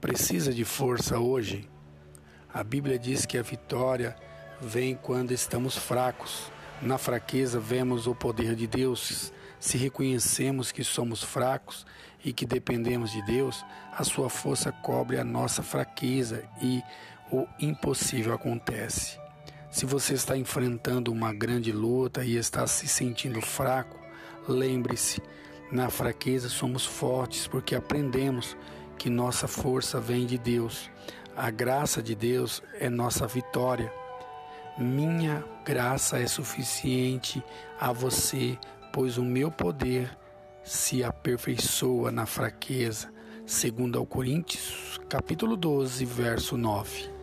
Precisa de força hoje? A Bíblia diz que a vitória vem quando estamos fracos. Na fraqueza vemos o poder de Deus. Se reconhecemos que somos fracos e que dependemos de Deus, a sua força cobre a nossa fraqueza e o impossível acontece. Se você está enfrentando uma grande luta e está se sentindo fraco, lembre-se, na fraqueza somos fortes porque aprendemos que nossa força vem de Deus. A graça de Deus é nossa vitória. Minha graça é suficiente a você, pois o meu poder se aperfeiçoa na fraqueza. Segundo ao Coríntios, capítulo 12, verso 9.